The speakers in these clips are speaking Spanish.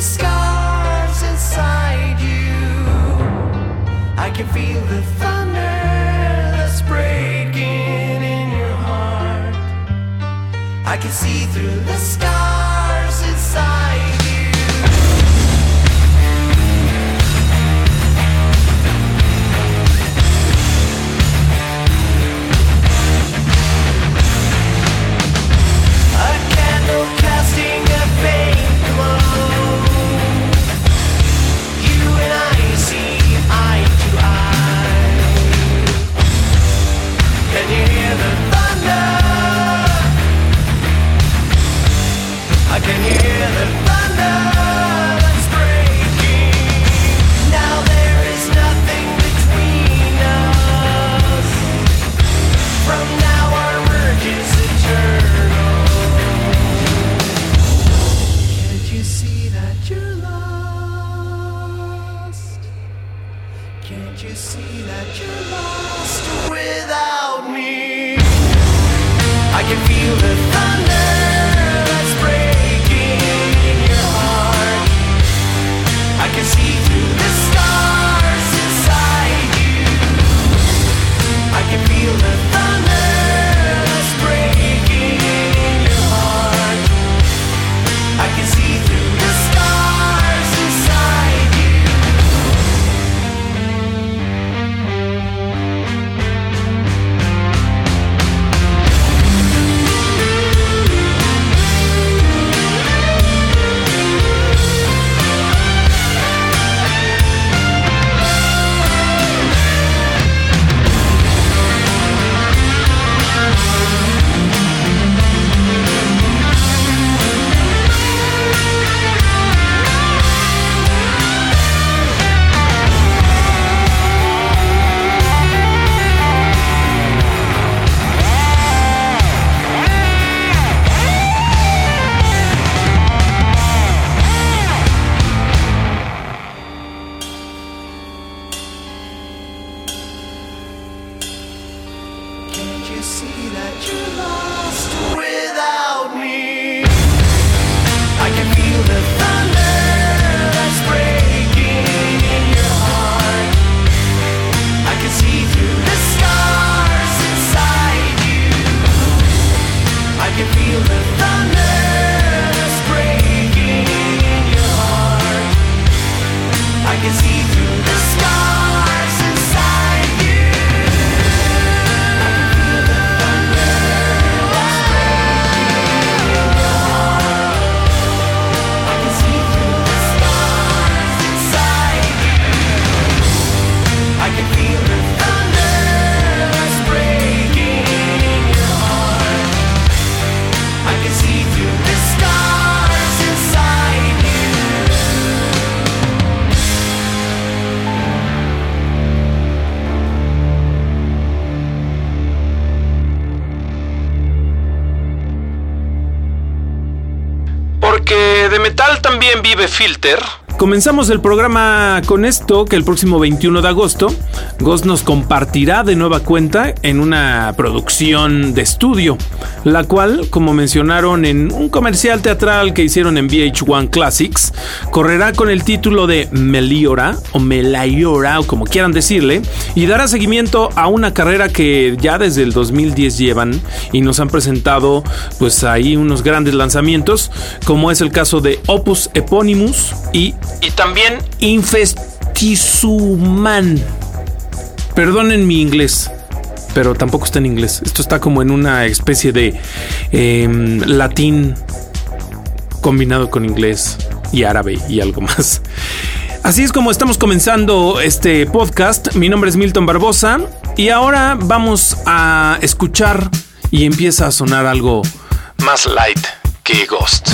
Scars inside you. I can feel the thunder that's breaking in your heart. I can see through the scars Can't you see that you're lost without me? I can feel the thunder. Vive Filter. Comenzamos el programa con esto, que el próximo 21 de agosto, Ghost nos compartirá de nueva cuenta en una producción de estudio, la cual, como mencionaron en un comercial teatral que hicieron en VH1 Classics, correrá con el título de Meliora o Melayora o como quieran decirle, y dará seguimiento a una carrera que ya desde el 2010 llevan y nos han presentado pues ahí unos grandes lanzamientos, como es el caso de Opus Eponymus y Y también Infestisuman. Perdonen mi inglés, pero tampoco está en inglés. Esto está como en una especie de em, latín combinado con inglés y árabe y algo más. Así es como estamos comenzando este podcast. Mi nombre es Milton Barbosa y ahora vamos a escuchar y empieza a sonar algo más light que Ghost.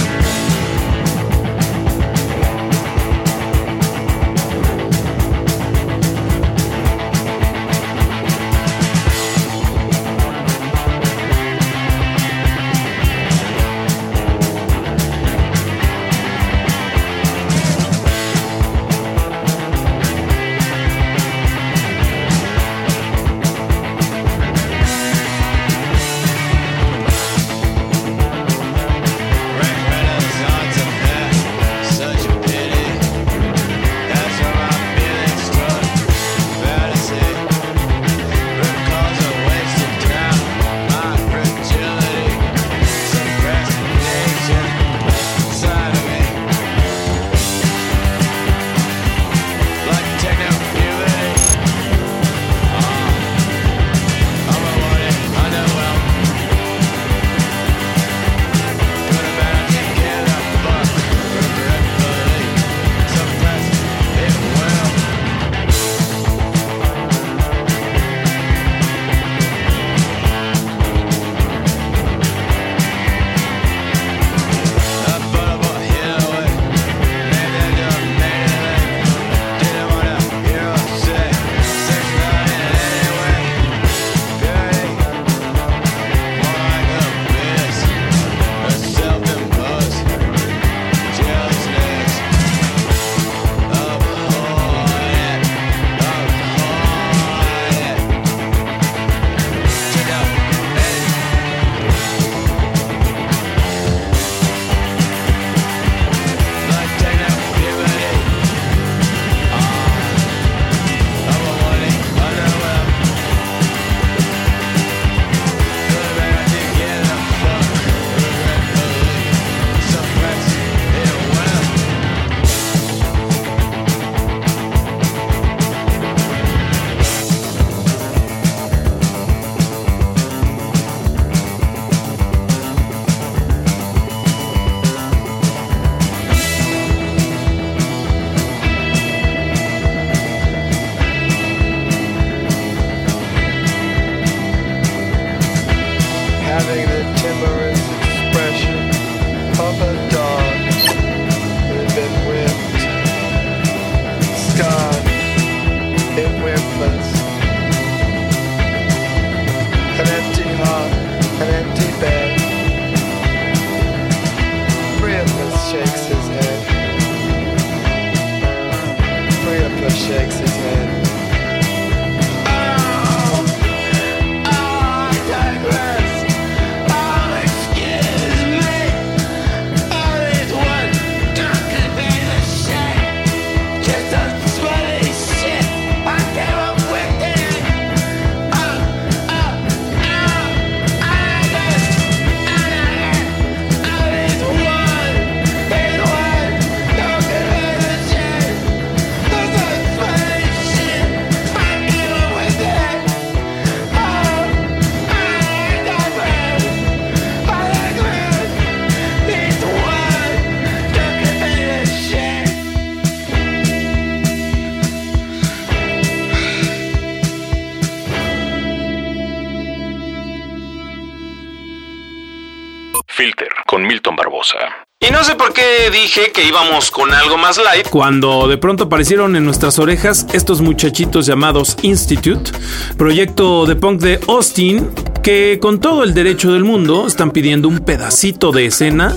Y no sé por qué dije que íbamos con algo más light. Cuando de pronto aparecieron en nuestras orejas estos muchachitos llamados Institute, proyecto de punk de Austin, que con todo el derecho del mundo están pidiendo un pedacito de escena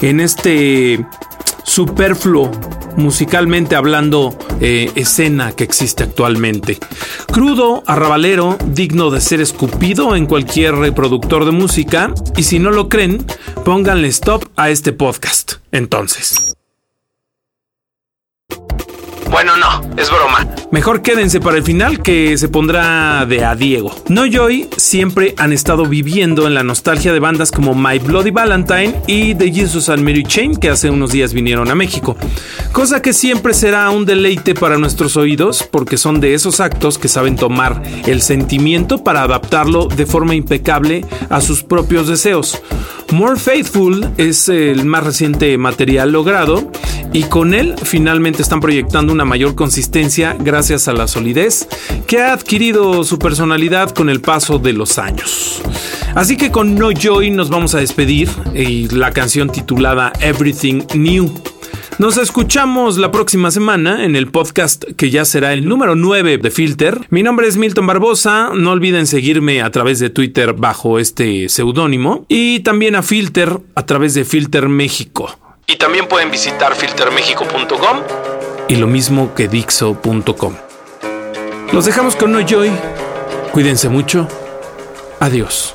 en este superfluo musicalmente hablando eh, escena que existe actualmente. Crudo, arrabalero, digno de ser escupido en cualquier reproductor de música y si no lo creen, pónganle stop a este podcast. Entonces. Bueno, no, es broma. Mejor quédense para el final que se pondrá de a Diego. No Joy siempre han estado viviendo en la nostalgia de bandas como My Bloody Valentine y The Jesus and Mary Chain que hace unos días vinieron a México. Cosa que siempre será un deleite para nuestros oídos porque son de esos actos que saben tomar el sentimiento para adaptarlo de forma impecable a sus propios deseos. More Faithful es el más reciente material logrado y con él finalmente están proyectando una mayor consistencia gracias a la solidez que ha adquirido su personalidad con el paso de los años. Así que con No Joy nos vamos a despedir y la canción titulada Everything New. Nos escuchamos la próxima semana en el podcast que ya será el número 9 de Filter. Mi nombre es Milton Barbosa. No olviden seguirme a través de Twitter bajo este seudónimo y también a Filter a través de Filter México. Y también pueden visitar filtermexico.com. Y lo mismo que Dixo.com. Los dejamos con No Joy. Cuídense mucho. Adiós.